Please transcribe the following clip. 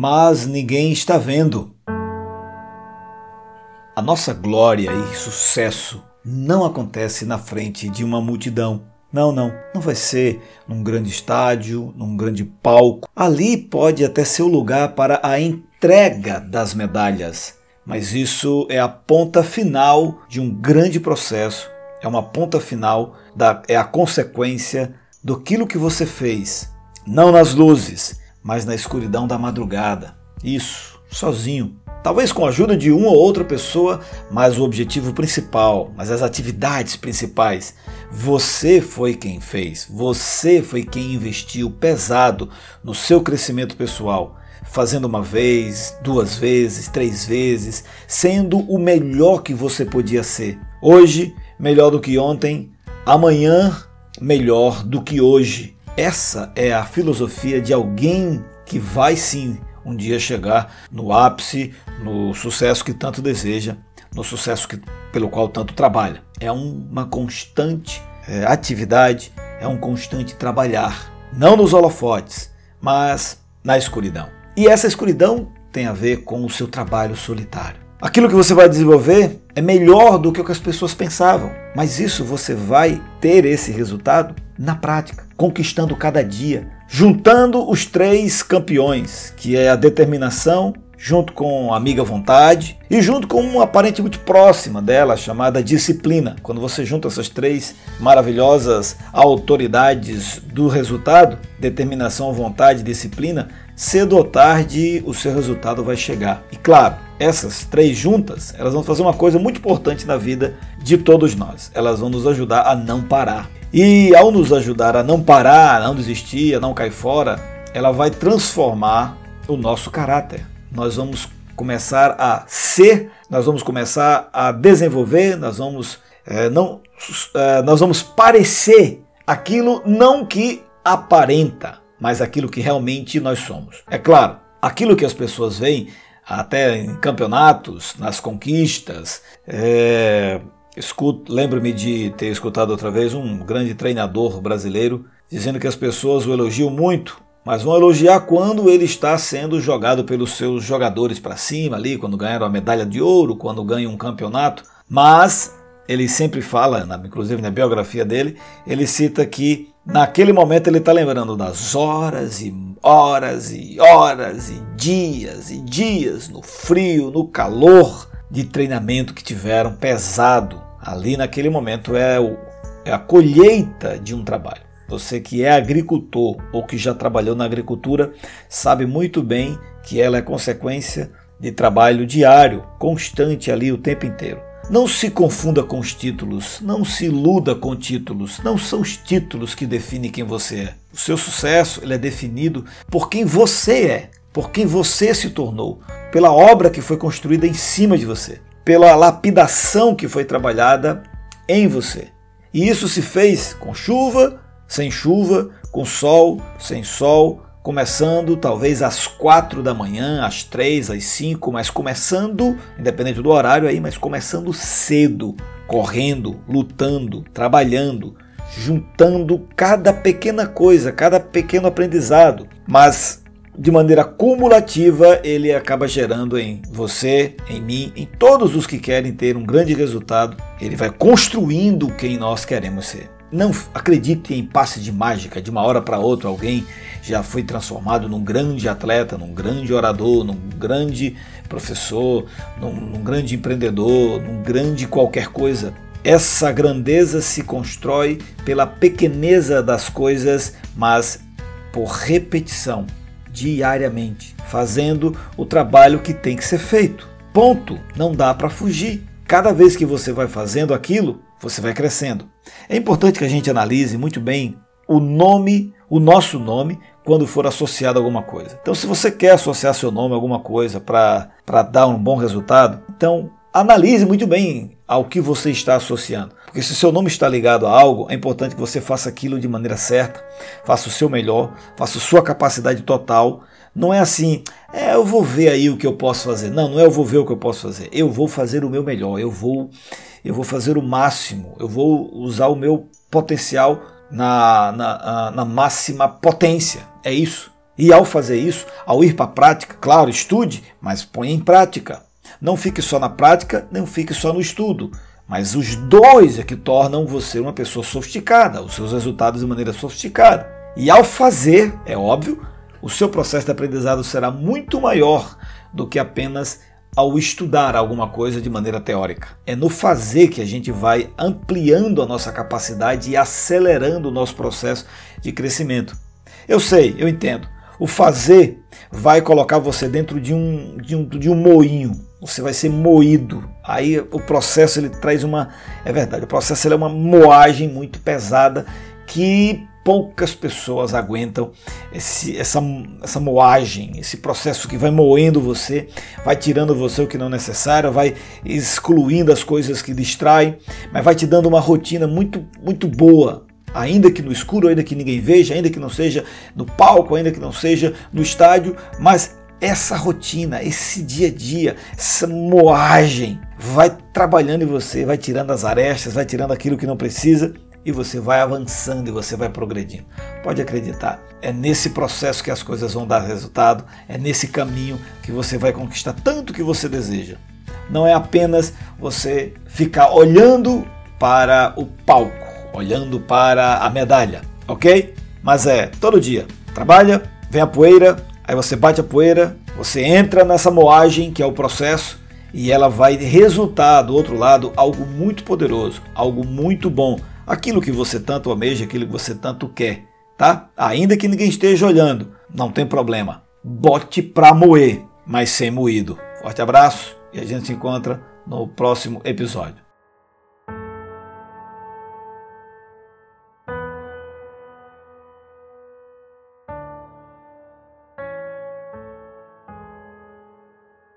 mas ninguém está vendo. A nossa glória e sucesso não acontece na frente de uma multidão. Não, não. Não vai ser num grande estádio, num grande palco. Ali pode até ser o lugar para a entrega das medalhas. Mas isso é a ponta final de um grande processo. É uma ponta final, da, é a consequência do que você fez. Não nas luzes, mas na escuridão da madrugada. Isso, sozinho, Talvez com a ajuda de uma ou outra pessoa, mas o objetivo principal, mas as atividades principais, você foi quem fez, você foi quem investiu pesado no seu crescimento pessoal, fazendo uma vez, duas vezes, três vezes, sendo o melhor que você podia ser. Hoje, melhor do que ontem, amanhã, melhor do que hoje. Essa é a filosofia de alguém que vai sim um dia chegar no ápice, no sucesso que tanto deseja, no sucesso que, pelo qual tanto trabalha. É uma constante é, atividade, é um constante trabalhar, não nos holofotes, mas na escuridão. E essa escuridão tem a ver com o seu trabalho solitário. Aquilo que você vai desenvolver é melhor do que o que as pessoas pensavam, mas isso você vai ter esse resultado na prática, conquistando cada dia, juntando os três campeões, que é a determinação, junto com a amiga vontade e junto com uma parente muito próxima dela, chamada disciplina. Quando você junta essas três maravilhosas autoridades do resultado, determinação, vontade disciplina, cedo ou tarde o seu resultado vai chegar. E claro, essas três juntas, elas vão fazer uma coisa muito importante na vida de todos nós. Elas vão nos ajudar a não parar. E ao nos ajudar a não parar, a não desistir, a não cair fora, ela vai transformar o nosso caráter. Nós vamos começar a ser, nós vamos começar a desenvolver, nós vamos é, não, é, nós vamos parecer aquilo não que aparenta, mas aquilo que realmente nós somos. É claro, aquilo que as pessoas veem, até em campeonatos, nas conquistas, é, escuto, lembro-me de ter escutado outra vez um grande treinador brasileiro dizendo que as pessoas o elogiam muito, mas vão elogiar quando ele está sendo jogado pelos seus jogadores para cima ali, quando ganharam a medalha de ouro, quando ganham um campeonato, mas ele sempre fala, inclusive na biografia dele, ele cita que naquele momento ele está lembrando das horas e horas e horas e dias e dias no frio, no calor de treinamento que tiveram pesado. Ali naquele momento é, o, é a colheita de um trabalho. Você que é agricultor ou que já trabalhou na agricultura sabe muito bem que ela é consequência de trabalho diário, constante ali o tempo inteiro. Não se confunda com os títulos, não se iluda com títulos, não são os títulos que definem quem você é. O seu sucesso ele é definido por quem você é, por quem você se tornou, pela obra que foi construída em cima de você, pela lapidação que foi trabalhada em você. E isso se fez com chuva, sem chuva, com sol, sem sol, começando talvez às quatro da manhã, às três, às cinco, mas começando, independente do horário aí, mas começando cedo, correndo, lutando, trabalhando, juntando cada pequena coisa, cada pequeno aprendizado, mas de maneira cumulativa ele acaba gerando em você, em mim, em todos os que querem ter um grande resultado, ele vai construindo quem nós queremos ser. Não acredite em passe de mágica, de uma hora para outra alguém já foi transformado num grande atleta, num grande orador, num grande professor, num, num grande empreendedor, num grande qualquer coisa. Essa grandeza se constrói pela pequeneza das coisas, mas por repetição, diariamente, fazendo o trabalho que tem que ser feito. Ponto. Não dá para fugir. Cada vez que você vai fazendo aquilo, você vai crescendo. É importante que a gente analise muito bem o nome, o nosso nome, quando for associado a alguma coisa. Então, se você quer associar seu nome a alguma coisa para dar um bom resultado, então analise muito bem ao que você está associando. Porque se seu nome está ligado a algo, é importante que você faça aquilo de maneira certa, faça o seu melhor, faça a sua capacidade total. Não é assim, é, eu vou ver aí o que eu posso fazer. Não, não é eu vou ver o que eu posso fazer. Eu vou fazer o meu melhor, eu vou eu vou fazer o máximo, eu vou usar o meu potencial na, na, na máxima potência. É isso. E ao fazer isso, ao ir para a prática, claro, estude, mas põe em prática. Não fique só na prática, não fique só no estudo. Mas os dois é que tornam você uma pessoa sofisticada, os seus resultados de maneira sofisticada. E ao fazer, é óbvio, o seu processo de aprendizado será muito maior do que apenas ao estudar alguma coisa de maneira teórica. É no fazer que a gente vai ampliando a nossa capacidade e acelerando o nosso processo de crescimento. Eu sei, eu entendo. O fazer vai colocar você dentro de um, de um, de um moinho. Você vai ser moído. Aí o processo ele traz uma. É verdade, o processo é uma moagem muito pesada que poucas pessoas aguentam esse, essa, essa moagem, esse processo que vai moendo você, vai tirando você o que não é necessário, vai excluindo as coisas que distraem, mas vai te dando uma rotina muito, muito boa, ainda que no escuro, ainda que ninguém veja, ainda que não seja no palco, ainda que não seja no estádio, mas essa rotina, esse dia a dia, essa moagem vai trabalhando em você, vai tirando as arestas, vai tirando aquilo que não precisa e você vai avançando e você vai progredindo. Pode acreditar, é nesse processo que as coisas vão dar resultado, é nesse caminho que você vai conquistar tanto que você deseja. Não é apenas você ficar olhando para o palco olhando para a medalha, ok? Mas é todo dia. Trabalha, vem a poeira, aí você bate a poeira, você entra nessa moagem que é o processo e ela vai resultar do outro lado algo muito poderoso, algo muito bom, aquilo que você tanto almeja, aquilo que você tanto quer, tá? Ainda que ninguém esteja olhando, não tem problema. Bote pra moer, mas sem moído. Forte abraço e a gente se encontra no próximo episódio.